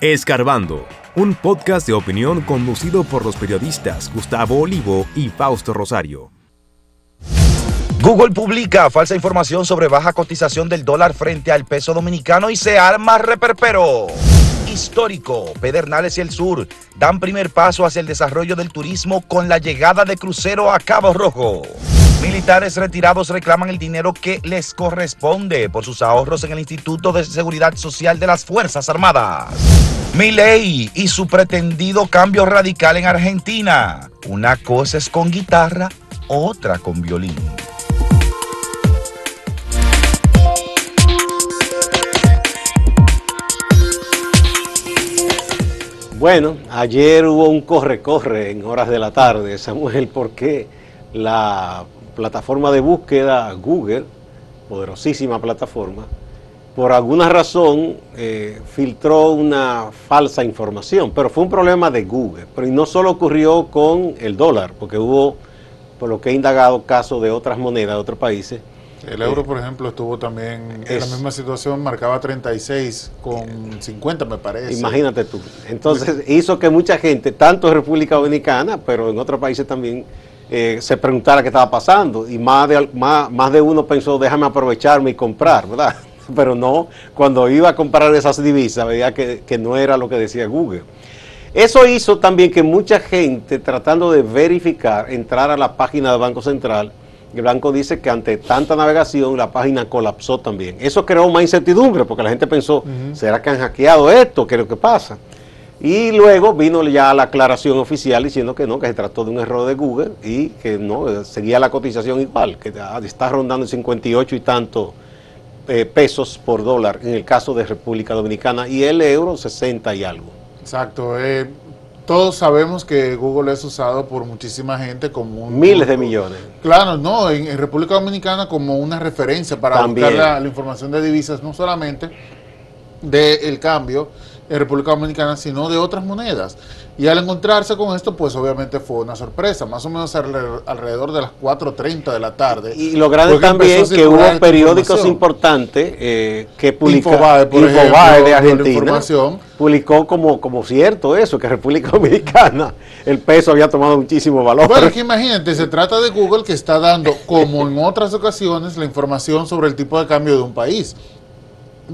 Escarbando, un podcast de opinión conducido por los periodistas Gustavo Olivo y Fausto Rosario. Google publica falsa información sobre baja cotización del dólar frente al peso dominicano y se arma reperpero. Histórico, Pedernales y el Sur dan primer paso hacia el desarrollo del turismo con la llegada de crucero a Cabo Rojo. Militares retirados reclaman el dinero que les corresponde por sus ahorros en el Instituto de Seguridad Social de las Fuerzas Armadas. Milei y su pretendido cambio radical en Argentina. Una cosa es con guitarra, otra con violín. Bueno, ayer hubo un corre-corre en horas de la tarde, Samuel, porque la plataforma de búsqueda Google, poderosísima plataforma, por alguna razón eh, filtró una falsa información, pero fue un problema de Google. Pero y no solo ocurrió con el dólar, porque hubo, por lo que he indagado, casos de otras monedas de otros países. El euro, por ejemplo, estuvo también en la misma situación, marcaba 36 con 50, me parece. Imagínate tú. Entonces hizo que mucha gente, tanto en República Dominicana, pero en otros países también, eh, se preguntara qué estaba pasando. Y más de, más, más de uno pensó, déjame aprovecharme y comprar, ¿verdad? Pero no, cuando iba a comprar esas divisas, veía que, que no era lo que decía Google. Eso hizo también que mucha gente, tratando de verificar, entrar a la página del Banco Central, el banco dice que ante tanta navegación la página colapsó también. Eso creó más incertidumbre porque la gente pensó, ¿será que han hackeado esto? ¿Qué es lo que pasa? Y luego vino ya la aclaración oficial diciendo que no, que se trató de un error de Google y que no, seguía la cotización igual, que está rondando 58 y tanto eh, pesos por dólar en el caso de República Dominicana y el euro 60 y algo. Exacto. Eh, todos sabemos que Google es usado por muchísima gente como un... Miles de millones. Claro, no, en, República Dominicana como una referencia para buscar la, información de divisas, no solamente del cambio en República Dominicana, sino de otras monedas. Y al encontrarse con esto, pues obviamente fue una sorpresa, más o menos alrededor de las 4.30 de la tarde. Y lo grande también que hubo periódicos importantes eh, que publicaron, de Argentina, publicó como, como cierto eso, que República Dominicana el peso había tomado muchísimo valor. Bueno, es que imagínate, se trata de Google que está dando, como en otras ocasiones, la información sobre el tipo de cambio de un país.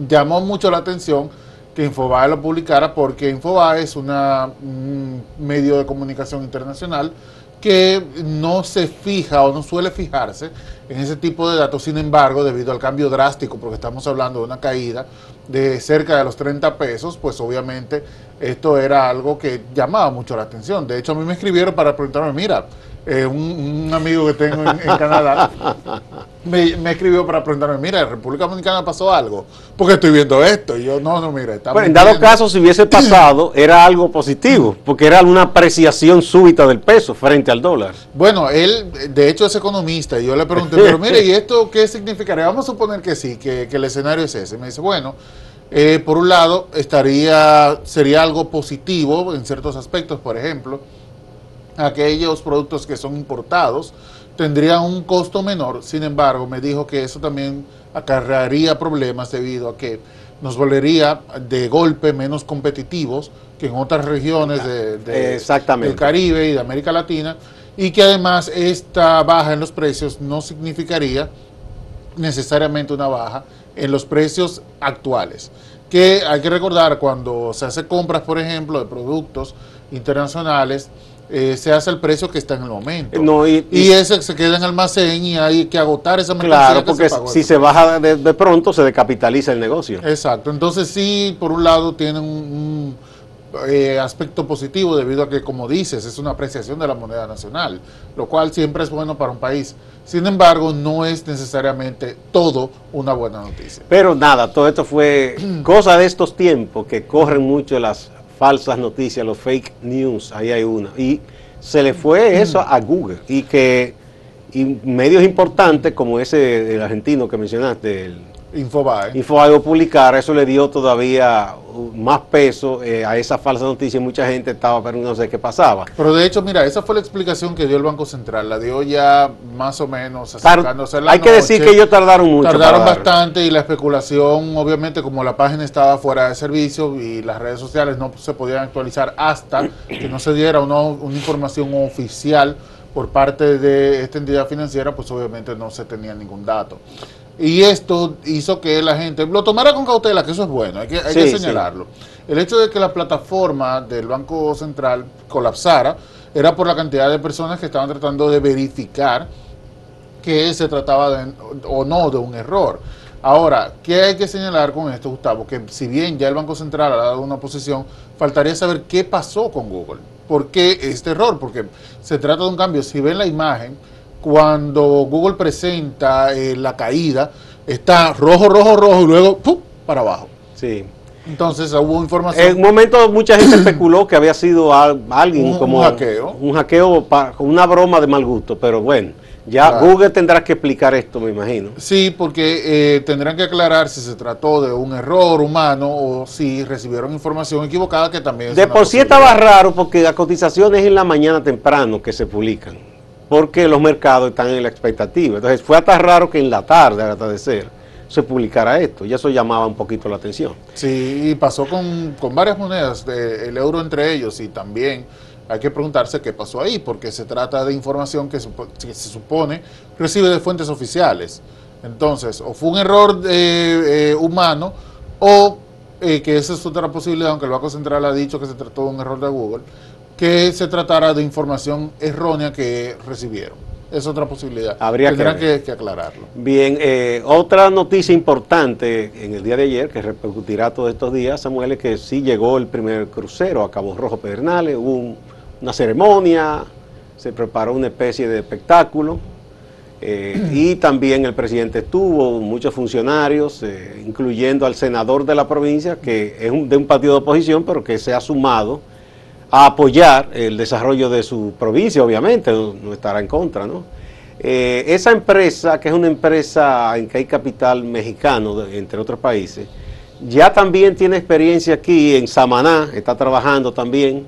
Llamó mucho la atención que Infobae lo publicara porque Infobae es una, un medio de comunicación internacional que no se fija o no suele fijarse en ese tipo de datos, sin embargo, debido al cambio drástico, porque estamos hablando de una caída de cerca de los 30 pesos, pues obviamente esto era algo que llamaba mucho la atención. De hecho, a mí me escribieron para preguntarme, mira, eh, un, amigo que tengo en, Canadá me, escribió para preguntarme, mira, en República Dominicana pasó algo, porque estoy viendo esto. Y yo, no, no, mira, está bueno, en dado caso, si hubiese pasado, era algo positivo, porque era una apreciación súbita del peso frente al dólar. Bueno, él, de hecho, es economista, y yo le pregunté, pero mire, ¿y esto qué significaría? Vamos a suponer que sí, que, el escenario es ese. Me dice, bueno, eh, por un lado, estaría, sería algo positivo en ciertos aspectos, por ejemplo, aquellos productos que son importados tendrían un costo menor. Sin embargo, me dijo que eso también acarrearía problemas debido a que nos volvería de golpe menos competitivos que en otras regiones de, del Caribe y de América Latina y que además esta baja en los precios no significaría necesariamente una baja en los precios actuales. Que hay que recordar cuando se hace compras, por ejemplo, de productos internacionales, eh, se hace el precio que está en el momento. y, ese se queda en almacén y hay que agotar esa mercancía. Claro, porque si se baja de, pronto se decapitaliza el negocio. Exacto, entonces sí, por un lado tiene un, eh, aspecto positivo debido a que, como dices, es una apreciación de la moneda nacional, lo cual siempre es bueno para un país. Sin embargo, no es necesariamente todo una buena noticia. Pero nada, todo esto fue cosa de estos tiempos que corren mucho las falsas noticias, los fake news, ahí hay una. Y se le fue eso a Google y que y medios importantes como ese del argentino que mencionaste, el Infobae. Infobae publicara, eso le dio todavía uh, más peso eh, a esa falsa noticia y mucha gente estaba preguntándose qué pasaba. Pero de hecho, mira, esa fue la explicación que dio el Banco Central, la dio ya más o menos acercándose a la hay que decir que ellos tardaron mucho. Tardaron bastante y la especulación, obviamente, como la página estaba fuera de servicio y las redes sociales no se podían actualizar hasta que no se diera una, una información oficial por parte de esta entidad financiera, pues obviamente no se tenía ningún dato. Y esto hizo que la gente lo tomara con cautela, que eso es bueno, hay que, hay que sí. señalarlo. El hecho de que la plataforma del Banco Central colapsara era por la cantidad de personas que estaban tratando de verificar que se trataba de, o no de un error. Ahora, ¿qué hay que señalar con esto, Gustavo? Que si bien ya el Banco Central ha dado una posición, faltaría saber qué pasó con Google. ¿Por qué este error? Porque se trata de un cambio. Si ven la imagen, cuando Google presenta eh, la caída, está rojo, rojo, rojo y luego ¡pum! para abajo. Sí. Entonces hubo información. En un momento mucha gente especuló que había sido al- alguien Un- un como hackeo. un hackeo pa- con una broma de mal gusto, pero bueno, ya Claro. Google tendrá que explicar esto, me imagino. Sí, porque eh, tendrán que aclarar si se trató de un error humano o si recibieron información equivocada, que también es De por sí estaba raro porque las cotizaciones es en la mañana temprano que se publican, porque los mercados están en la expectativa. Entonces fue hasta raro que en la tarde, al atardecer, se publicara esto. Y eso llamaba un poquito la atención. Sí, y pasó con, con varias monedas, el euro entre ellos, y también hay que preguntarse qué pasó ahí, porque se trata de información que se supone recibe de fuentes oficiales. Entonces, o fue un error eh, eh, humano, o eh, que esa es otra posibilidad, aunque el Banco Central ha dicho que se trató de un error de Google, que se tratara de información errónea que recibieron. Es otra posibilidad. Habría que Tendrán que, que aclararlo. Bien, eh, otra noticia importante en el día de ayer, que repercutirá todos estos días, Samuel, es que sí llegó el primer crucero a Cabo Rojo Pedernales, hubo un- una ceremonia, se preparó una especie de espectáculo, eh, y también el presidente estuvo, muchos funcionarios, eh, incluyendo al senador de la provincia, que es un- de un partido de oposición, pero que se ha sumado a apoyar el desarrollo de su provincia, obviamente, no, estará en contra, ¿no? Eh, esa empresa, que es una empresa en que hay capital mexicano, entre otros países, ya también tiene experiencia aquí en Samaná, está trabajando también.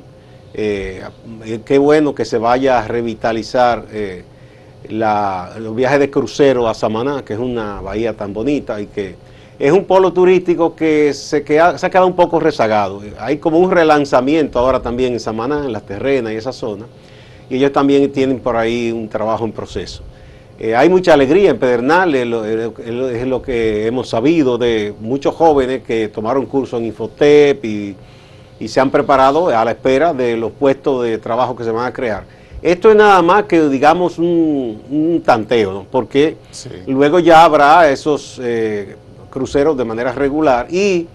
Eh, eh, qué bueno que se vaya a revitalizar los viajes de crucero a Samaná, que es una bahía tan bonita y que es un polo turístico que se, queda- se ha quedado un poco rezagado. Hay como un relanzamiento ahora también en Samaná, en las terrenas y esa zona, y ellos también tienen por ahí un trabajo en proceso. Eh, hay mucha alegría en Pedernales, lo- es lo- es lo que hemos sabido de muchos jóvenes que tomaron curso en Infotep y, y se han preparado a la espera de los puestos de trabajo que se van a crear. Esto es nada más que, digamos, un, un tanteo, ¿no? porque Sí. luego ya habrá esos eh, cruceros de manera regular y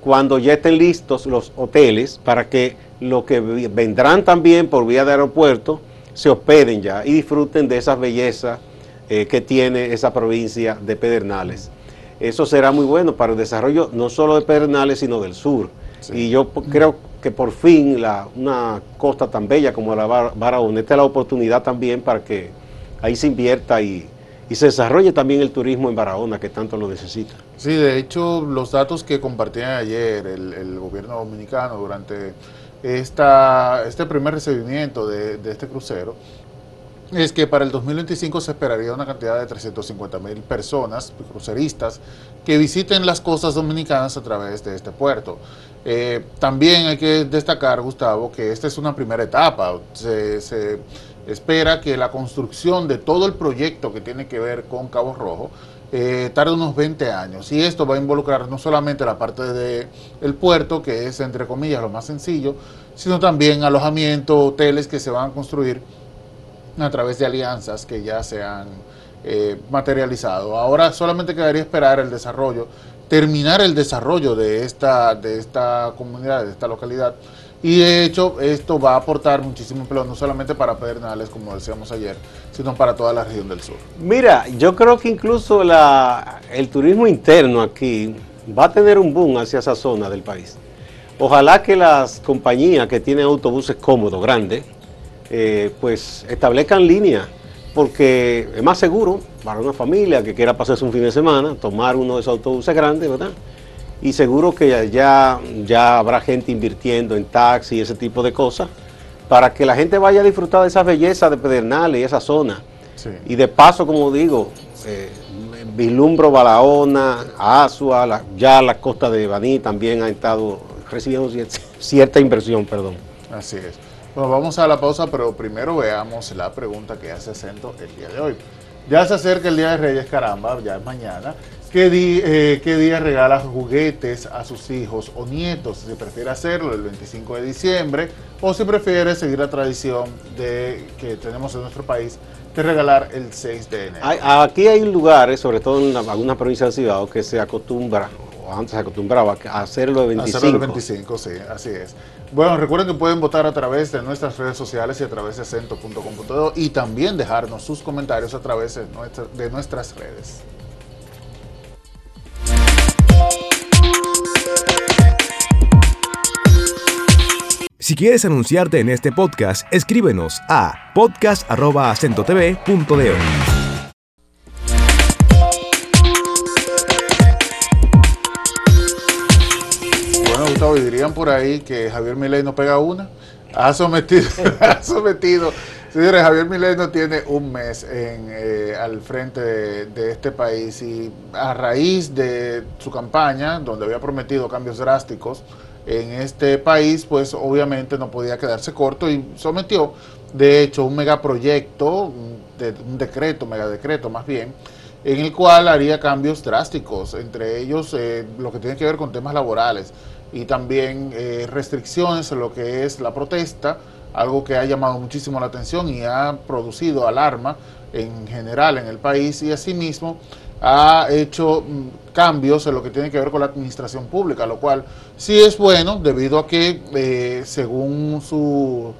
cuando ya estén listos los hoteles para que los que vendrán también por vía de aeropuerto se hospeden ya y disfruten de esas bellezas eh, que tiene esa provincia de Pedernales. Eso será muy bueno para el desarrollo no solo de Pedernales, sino del sur. Y yo creo que por fin la, una costa tan bella como la Bar- Barahona, esta es la oportunidad también para que ahí se invierta y, y se desarrolle también el turismo en Barahona, que tanto lo necesita. Sí, de hecho, los datos que compartían ayer el, gobierno dominicano durante esta, este primer recibimiento de, de este crucero es que para el 2025 se esperaría una cantidad de 350 mil personas, cruceristas, que visiten las costas dominicanas a través de este puerto. Eh, también hay que destacar, Gustavo, que esta es una primera etapa. Se, se espera que la construcción de todo el proyecto que tiene que ver con Cabo Rojo eh, tarde unos 20 años. Y esto va a involucrar no solamente la parte del el puerto, que es entre comillas lo más sencillo, sino también alojamiento, hoteles que se van a construir a través de alianzas que ya se han eh, materializado. Ahora solamente quedaría esperar el desarrollo, terminar el desarrollo de esta, de esta comunidad, de esta localidad. Y de hecho esto va a aportar muchísimo empleo, no solamente para Pedernales, como decíamos ayer, sino para toda la región del sur. Mira, yo creo que incluso el turismo interno aquí va a tener un boom hacia esa zona del país. Ojalá que las compañías que tienen autobuses cómodos, grandes, eh, pues establezcan líneas porque es más seguro para una familia que quiera pasarse un fin de semana, tomar uno de esos autobuses grandes, ¿verdad? Y seguro que ya, ya habrá gente invirtiendo en taxi y ese tipo de cosas para que la gente vaya a disfrutar de esa belleza de Pedernales y esa zona. Sí. Y de paso, como digo, eh, vislumbro Balaona, Asua, la- ya la costa de Baní también ha estado recibiendo cier- cierta inversión, perdón. Así es. Bueno, vamos a la pausa, pero primero veamos la pregunta que hace acento el día de hoy. Ya se acerca el Día de Reyes, caramba, ya es mañana. ¿Qué, di- eh, qué día regala juguetes a sus hijos o nietos? Si prefiere hacerlo el 25 de diciembre o si prefiere seguir la tradición de, que tenemos en nuestro país de regalar el 6 de enero. Hay- aquí hay lugares, sobre todo en algunas provincias del Cibao, que se acostumbra, o antes se acostumbraba, a hacerlo de 25. Hacerlo el 25, sí, así es. Bueno, recuerden que pueden votar a través de nuestras redes sociales y a través de acento.com.do y también dejarnos sus comentarios a través de, nuestra- de nuestras redes. Si quieres anunciarte en este podcast, escríbenos a podcast.acentotv.de. Bueno, Gustavo, dirían por ahí que Javier Milei no pega una. Ha sometido, ha sometido. Javier Milei no tiene un mes eh, al frente de, de este país y a raíz de su campaña, donde había prometido cambios drásticos en este país, pues obviamente no podía quedarse corto y sometió, de hecho, un megaproyecto, un, de- un decreto, megadecreto más bien, en el cual haría cambios drásticos, entre ellos eh, lo que tiene que ver con temas laborales y también eh, restricciones en lo que es la protesta, algo que ha llamado muchísimo la atención y ha producido alarma en general en el país y asimismo ha hecho mm, cambios en lo que tiene que ver con la administración pública, lo cual sí es bueno debido a que eh, según su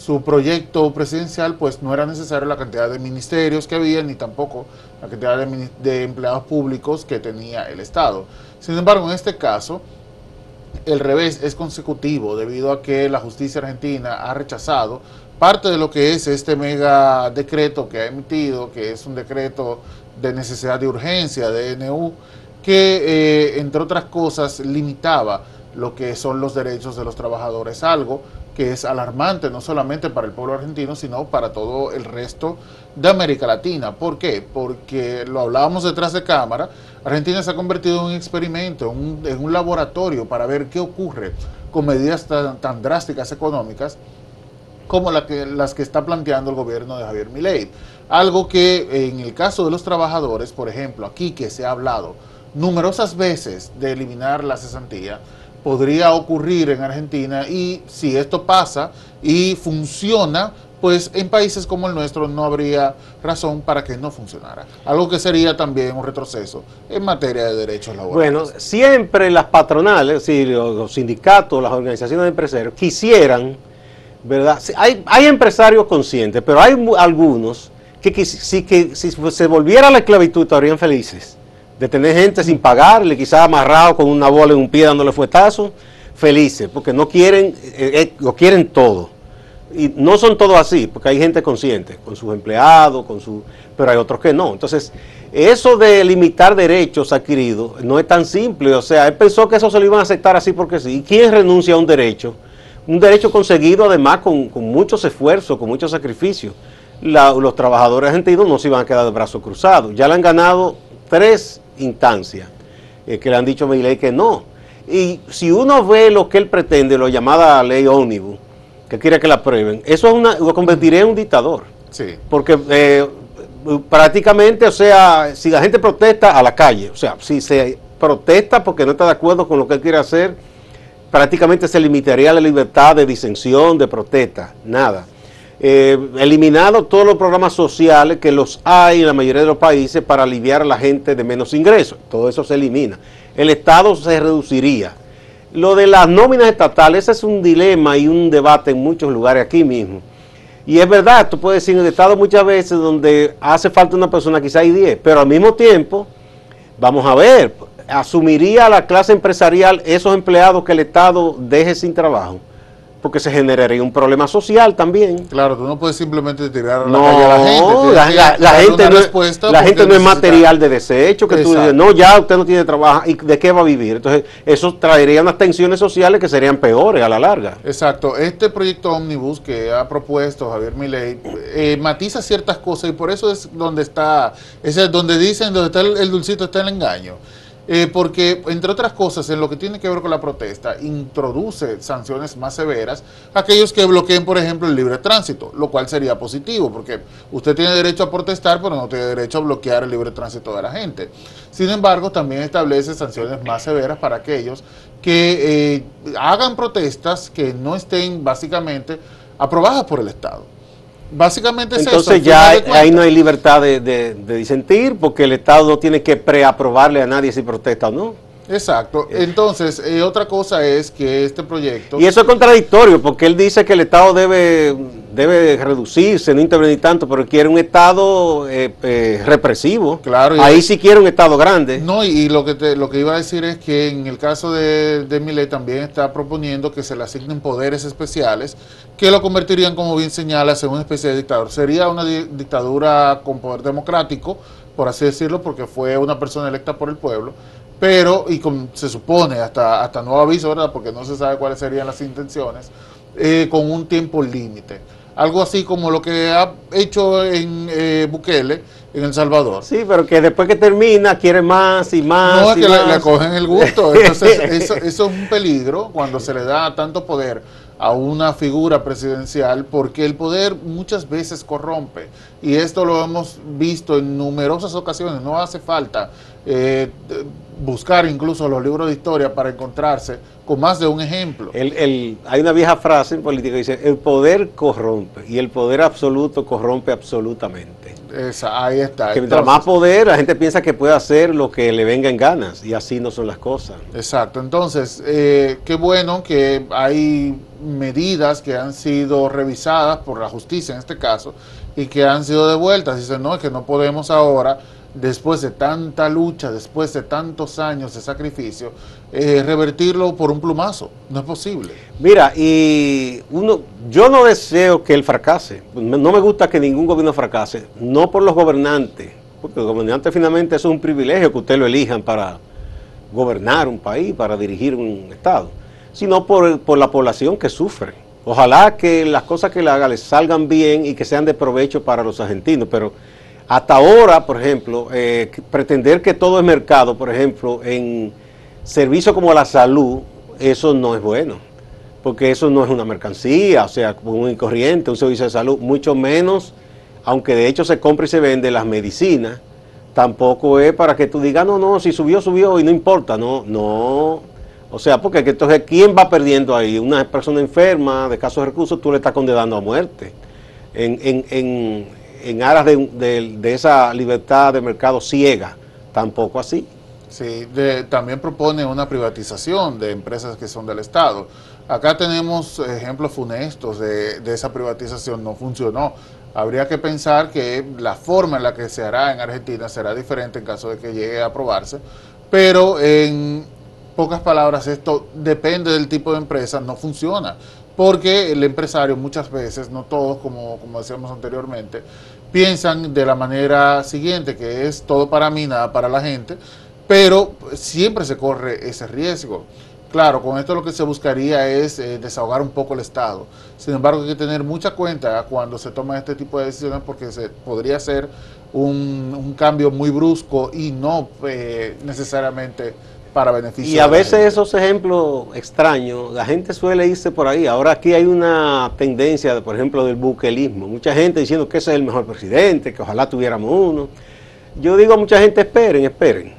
su proyecto presidencial, pues no era necesario la cantidad de ministerios que había, ni tampoco la cantidad de, de empleados públicos que tenía el Estado. Sin embargo, en este caso, el revés es consecutivo debido a que la justicia argentina ha rechazado parte de lo que es este mega decreto que ha emitido, que es un decreto de necesidad de urgencia, de DNU, que eh, entre otras cosas limitaba lo que son los derechos de los trabajadores, algo que es alarmante no solamente para el pueblo argentino, sino para todo el resto de América Latina. ¿Por qué? Porque lo hablábamos detrás de cámara, Argentina se ha convertido en un experimento, en un, laboratorio para ver qué ocurre con medidas tan, drásticas económicas como las que está planteando el gobierno de Javier Milei. Algo que en el caso de los trabajadores, por ejemplo, aquí que se ha hablado numerosas veces de eliminar la cesantía, podría ocurrir en Argentina y si esto pasa y funciona, pues en países como el nuestro no habría razón para que no funcionara. Algo que sería también un retroceso en materia de derechos laborales. Bueno, siempre las patronales, sí, los, sindicatos, las organizaciones de empresarios quisieran, ¿verdad? Hay, hay empresarios conscientes, pero hay algunos que, quis- si, que si se volviera la esclavitud estarían felices de tener gente sin pagarle, quizás amarrado con una bola en un pie dándole fuetazo, felices, porque no quieren, eh, eh, lo quieren todo. Y no son todos así, porque hay gente consciente, con sus empleados, con su, pero hay otros que no. Entonces, eso de limitar derechos adquiridos no es tan simple. O sea, él pensó que eso se lo iban a aceptar así porque sí. ¿Y quién renuncia a un derecho? Un derecho conseguido además con, muchos esfuerzos, con muchos sacrificios. Los trabajadores argentinos no se iban a quedar de brazos cruzados. Ya le han ganado tres instancias eh, que le han dicho a Milei que no. Y si uno ve lo que él pretende, lo llamada ley ómnibus, que quiere que la aprueben, eso es una, lo convertiría en un dictador. Sí. Porque eh, prácticamente, o sea, si la gente protesta a la calle, o sea, si se protesta porque no está de acuerdo con lo que él quiere hacer, prácticamente se limitaría la libertad de disensión, de protesta, nada. Eh, eliminado todos los programas sociales que los hay en la mayoría de los países para aliviar a la gente de menos ingresos, todo eso se elimina. El Estado se reduciría. Lo de las nóminas estatales, ese es un dilema y un debate en muchos lugares aquí mismo. Y es verdad, tú puedes decir en el Estado muchas veces donde hace falta una persona, quizá hay 10, pero al mismo tiempo, vamos a ver, asumiría la clase empresarial esos empleados que el Estado deje sin trabajo. Porque se generaría un problema social también. Claro, tú no puedes simplemente tirar a la No, calle a la gente. la, gente, no, es- la gente no es material de desecho, que tú dices, Exacto. no, ya usted no tiene trabajo, ¿y de qué va a vivir? Entonces, eso traería unas tensiones sociales que serían peores a la larga. Exacto, este proyecto Omnibus que ha propuesto Javier Milei eh, matiza ciertas cosas y por eso es donde está, es donde dicen, donde está el, el dulcito está el engaño. Eh, porque, entre otras cosas, en lo que tiene que ver con la protesta, introduce sanciones más severas a aquellos que bloqueen, por ejemplo, el libre tránsito, lo cual sería positivo, porque usted tiene derecho a protestar, pero no tiene derecho a bloquear el libre tránsito de la gente. Sin embargo, también establece sanciones más severas para aquellos que eh, hagan protestas que no estén básicamente aprobadas por el Estado. Básicamente es eso. Entonces al ya ahí no hay libertad de, de- de disentir, porque el Estado no tiene que preaprobarle a nadie si protesta o no. Exacto. Entonces, eh, otra cosa es que este proyecto... Y eso es contradictorio, porque él dice que el Estado debe, debe reducirse, no intervenir tanto, pero quiere un Estado eh, eh, represivo. Claro, Ahí sí quiere un Estado grande. No, y, y lo que te- lo que iba a decir es que en el caso de, de Milei también está proponiendo que se le asignen poderes especiales que lo convertirían, como bien señalas, en una especie de dictador. Sería una di- dictadura con poder democrático, por así decirlo, porque fue una persona electa por el pueblo, pero, y con- se supone, hasta, hasta nuevo aviso, ¿verdad? Porque no se sabe cuáles serían las intenciones, eh, con un tiempo límite. Algo así como lo que ha hecho en eh, Bukele, en El Salvador. Sí, pero que después que termina quiere más y más. No, es y que le, más. le cogen el gusto. Entonces, eso, eso es un peligro cuando se le da tanto poder a una figura presidencial, porque el poder muchas veces corrompe. Y esto lo hemos visto en numerosas ocasiones. No hace falta eh, buscar incluso los libros de historia para encontrarse con más de un ejemplo. El- el- hay una vieja frase en política que dice, el poder corrompe y el poder absoluto corrompe absolutamente. Esa, ahí está. Que mientras más poder, la gente piensa que puede hacer lo que le venga en ganas y así no son las cosas. Exacto, entonces, eh, qué bueno que hay medidas que han sido revisadas por la justicia en este caso y que han sido devueltas. Dicen, no, es que no podemos ahora, después de tanta lucha, después de tantos años de sacrificio, eh, revertirlo por un plumazo. No es posible. Mira, y uno, yo no deseo que él fracase. No me gusta que ningún gobierno fracase, no por los gobernantes, porque los gobernantes finalmente es un privilegio que usted lo elijan para gobernar un país, para dirigir un estado, sino por, por la población que sufre. Ojalá que las cosas que le haga les salgan bien y que sean de provecho para los argentinos, pero hasta ahora, por ejemplo, eh, pretender que todo es mercado, por ejemplo, en servicios como la salud, eso no es bueno, porque eso no es una mercancía, o sea, común y corriente, un servicio de salud, mucho menos, aunque de hecho se compra y se vende las medicinas, tampoco es para que tú digas, no, no, si subió, subió y no importa, no, no. O sea, porque que entonces, ¿quién va perdiendo ahí? Una persona enferma, de escasos recursos, tú le estás condenando a muerte. En, en, en, en aras de, de- de esa libertad de mercado ciega, tampoco así. Sí, también propone una privatización de empresas que son del Estado. Acá tenemos ejemplos funestos de, de esa privatización, no funcionó. Habría que pensar que la forma en la que se hará en Argentina será diferente en caso de que llegue a aprobarse, pero en pocas palabras esto depende del tipo de empresa, no funciona, porque el empresario muchas veces, no todos como, como decíamos anteriormente, piensan de la manera siguiente, que es todo para mí, nada para la gente, pero siempre se corre ese riesgo. Claro, con esto lo que se buscaría es eh, desahogar un poco el Estado. Sin embargo, hay que tener mucha cuenta cuando se toman este tipo de decisiones porque se podría ser un, un cambio muy brusco y no eh, necesariamente para beneficio. Y a veces esos ejemplos extraños, la gente suele irse por ahí. Ahora aquí hay una tendencia, de, por ejemplo, del buquelismo. Mucha gente diciendo que ese es el mejor presidente, que ojalá tuviéramos uno. Yo digo a mucha gente, esperen, esperen.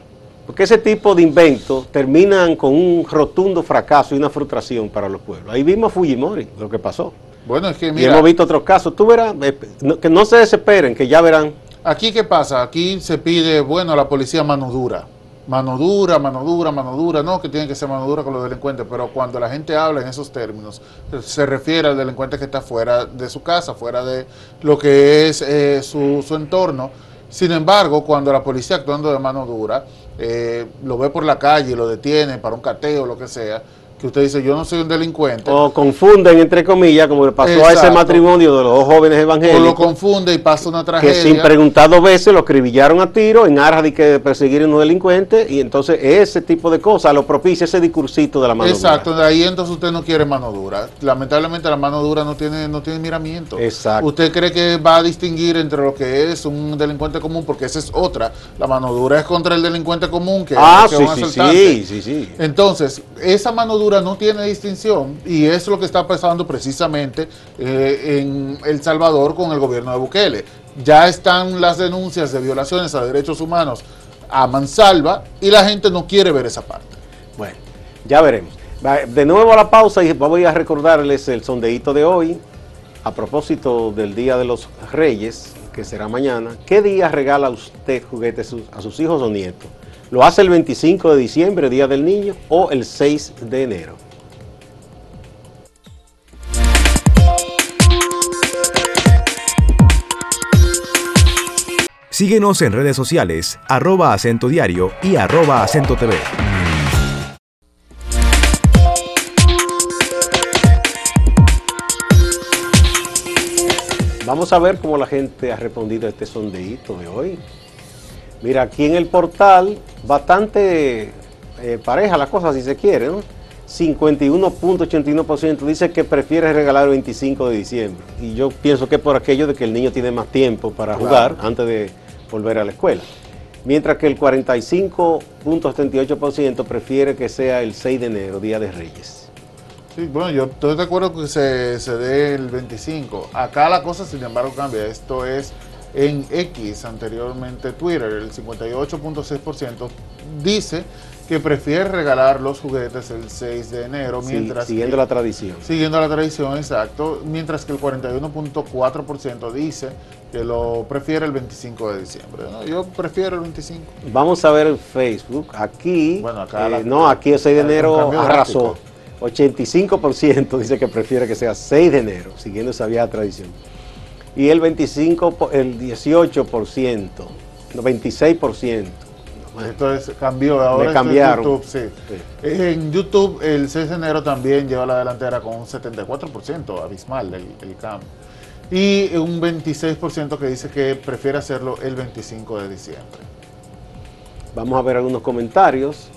Porque ese tipo de inventos terminan con un rotundo fracaso y una frustración para los pueblos. Ahí vimos a Fujimori, lo que pasó. Bueno, es que y hemos visto otros casos. Tú verás, eh, que no se desesperen, que ya verán. Aquí qué pasa, aquí se pide, bueno, la policía mano dura. Mano dura, mano dura, mano dura, no que tiene que ser mano dura con los delincuentes, pero cuando la gente habla en esos términos, se refiere al delincuente que está fuera de su casa, fuera de lo que es eh, su, su entorno. Sin embargo, cuando la policía actuando de mano dura, eh, lo ve por la calle lo detiene para un cateo lo que sea, que usted dice, yo no soy un delincuente. O confunden, entre comillas, como le pasó a ese Exacto. matrimonio de los dos jóvenes O evangélicos. lo confunde y pasa una que tragedia. sin preguntar dos veces lo acribillaron a tiro en aras de que perseguir a unos delincuentes y entonces ese tipo de cosas lo propicia ese discursito de la mano Exacto, dura. de ahí entonces usted no quiere mano dura. Lamentablemente la mano dura no tiene, no tiene miramiento. Exacto. Usted cree que va a distinguir entre lo que es un delincuente común, porque esa es otra. La mano dura es contra el delincuente común que, Ah, que sí, sí, sí, sí, sí. Entonces, esa mano dura no tiene distinción y es lo que está pasando precisamente eh, en El Salvador con el gobierno de Bukele. Ya están las denuncias de violaciones a derechos humanos a mansalva y la gente no quiere ver esa parte. Bueno, ya veremos. De nuevo a la pausa y voy a recordarles el sondeíto de hoy a propósito del Día de los Reyes, que será mañana. ¿Qué día regala usted juguetes a sus hijos o nietos? ¿Lo hace el 25 de diciembre, Día del Niño, o el 6 de enero? Síguenos en redes sociales, arroba acento diario y arroba acento TV. Vamos a ver cómo la gente ha respondido a este sondeíto de hoy. Mira, aquí en el portal, bastante eh, pareja la cosa, si se quiere, ¿no? 51.81% dice que prefiere regalar el 25 de diciembre. Y yo pienso que por aquello de que el niño tiene más tiempo para jugar antes de volver a la escuela. Mientras que el 45.78% prefiere que sea el 6 de enero, Día de Reyes. Sí, bueno, yo estoy de acuerdo que se, se dé el 25. Acá la cosa, sin embargo, cambia. Esto es en X, anteriormente Twitter, el 58.6% dice que prefiere regalar los juguetes el 6 de enero, Sí, mientras siguiendo que- la tradición. Siguiendo la tradición, exacto. Mientras que el 41.4% dice que lo prefiere el 25 de diciembre. ¿no? Yo prefiero el 25. Vamos a ver en Facebook. Aquí, Bueno, acá eh, la- no, aquí el 6 de enero arrasó. 85% dice que prefiere que sea 6 de enero, siguiendo esa vieja tradición. Y el 25, po- el 18%, no, 26%. Entonces cambió, ahora es cambiaron. YouTube, sí. En YouTube el 6 de enero también lleva la delantera con un 74%, abismal el, el cambio. Y un 26% que dice que prefiere hacerlo el 25 de diciembre. Vamos a ver algunos comentarios.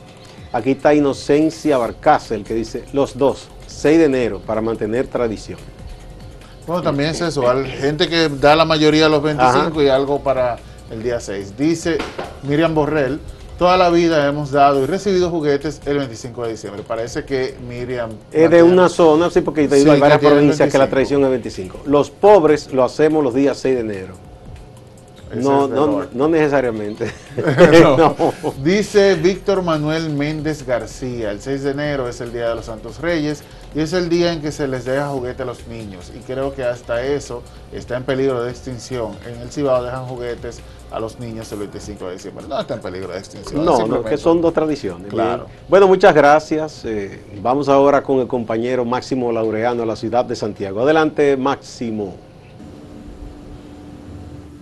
Aquí está Inocencia Barcácel que dice los dos, 6 de enero, para mantener tradición. Bueno, también es eso, hay gente que da la mayoría a los 25 Ajá. y algo para el día 6. Dice Miriam Borrell, toda la vida hemos dado y recibido juguetes el 25 de diciembre. Parece que Miriam... Es de una zona, sí, porque te digo, Sí, hay varias provincias que la 25. tradición es 25. Los pobres lo hacemos los días 6 de enero. No, no, no necesariamente. No. No. Dice Víctor Manuel Méndez García, el 6 de enero es el Día de los Santos Reyes y es el día en que se les deja juguete a los niños y creo que hasta eso está en peligro de extinción. En el Cibao dejan juguetes a los niños el 25 de diciembre. No está en peligro de extinción. No, no, que son dos tradiciones. Claro. Bien. Bueno, muchas gracias. Eh, vamos ahora con el compañero Máximo Laureano a la ciudad de Santiago. Adelante, Máximo.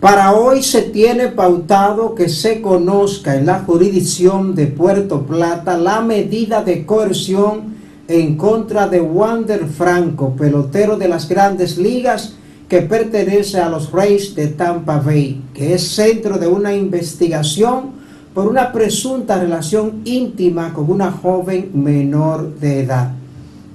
Para hoy se tiene pautado que se conozca en la jurisdicción de Puerto Plata la medida de coerción en contra de Wander Franco, pelotero de las grandes ligas que pertenece a los Rays de Tampa Bay, que es centro de una investigación por una presunta relación íntima con una joven menor de edad.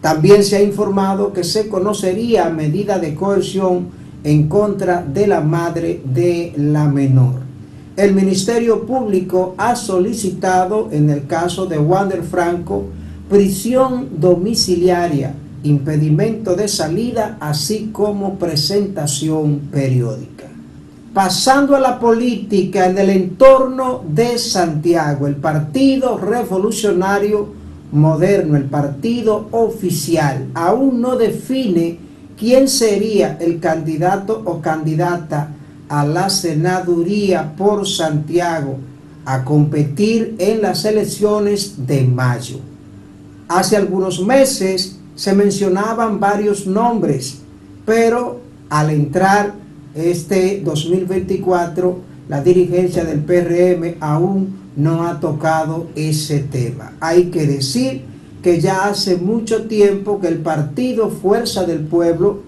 También se ha informado que se conocería medida de coerción en contra de la madre de la menor. El Ministerio Público ha solicitado en el caso de Wander Franco prisión domiciliaria, impedimento de salida, así como presentación periódica. Pasando a la política en el entorno de Santiago, el Partido Revolucionario Moderno, el partido oficial, aún no define quién sería el candidato o candidata a la senaduría por Santiago a competir en las elecciones de mayo. Hace algunos meses se mencionaban varios nombres, pero al entrar este 2024, la dirigencia del PRM aún no ha tocado ese tema. Hay que decir que ya hace mucho tiempo que el partido Fuerza del Pueblo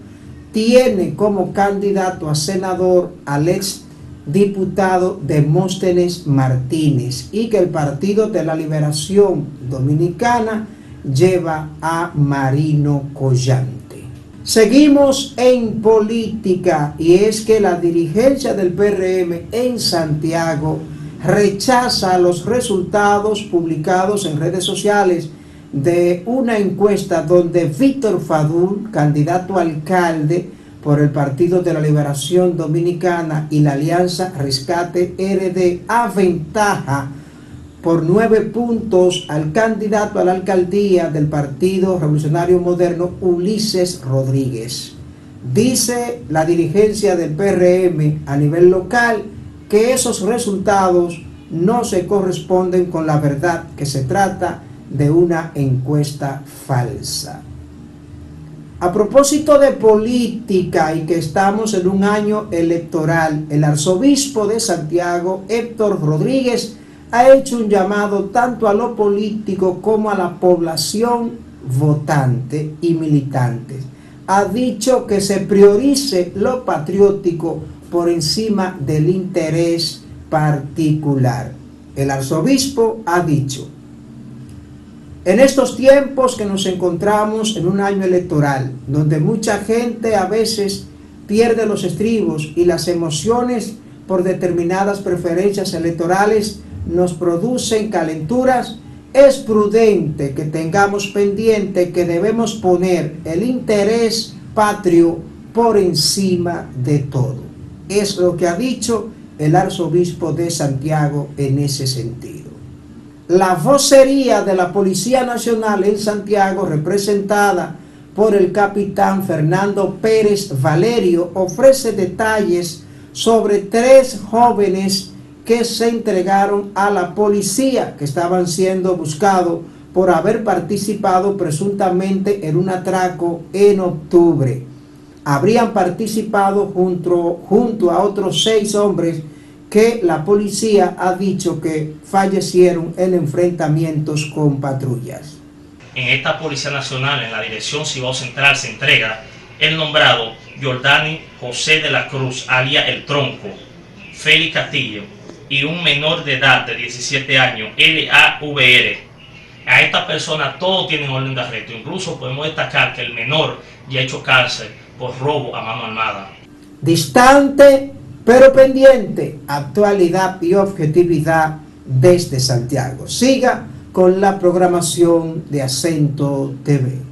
tiene como candidato a senador al ex diputado Demóstenes Martínez y que el Partido de la Liberación Dominicana lleva a Marino Collante. Seguimos en política y es que la dirigencia del PRM en Santiago rechaza los resultados publicados en redes sociales de una encuesta donde Víctor Fadul, candidato alcalde por el Partido de la Liberación Dominicana y la Alianza Rescate RD, aventaja por nueve puntos al candidato a la alcaldía del Partido Revolucionario Moderno, Ulises Rodríguez. Dice la dirigencia del PRM a nivel local que esos resultados no se corresponden con la verdad, que se trata de una encuesta falsa. A propósito de política y que estamos en un año electoral, el arzobispo de Santiago, Héctor Rodríguez, ha hecho un llamado tanto a lo político como a la población votante y militante. Ha dicho que se priorice lo patriótico por encima del interés particular. El arzobispo ha dicho, en estos tiempos que nos encontramos en un año electoral, donde mucha gente a veces pierde los estribos y las emociones por determinadas preferencias electorales nos producen calenturas, es prudente que tengamos pendiente que debemos poner el interés patrio por encima de todo. Es lo que ha dicho el arzobispo de Santiago en ese sentido. La vocería de la Policía Nacional en Santiago, representada por el capitán Fernando Pérez Valerio, ofrece detalles sobre tres jóvenes que se entregaron a la policía, que estaban siendo buscados por haber participado presuntamente en un atraco en octubre. Habrían participado junto, junto a otros seis hombres que la policía ha dicho que fallecieron en enfrentamientos con patrullas. En esta Policía Nacional, en la Dirección Cibao Central, se entrega el nombrado Jordani José de la Cruz, alia El Tronco, Félix Castillo, y un menor de edad de 17 años, LAVR. A esta persona todos tienen orden de arresto. Incluso podemos destacar que el menor ya ha hecho cárcel por robo a mano armada. Distante pero pendiente, actualidad y objetividad desde Santiago. Siga con la programación de Acento TV.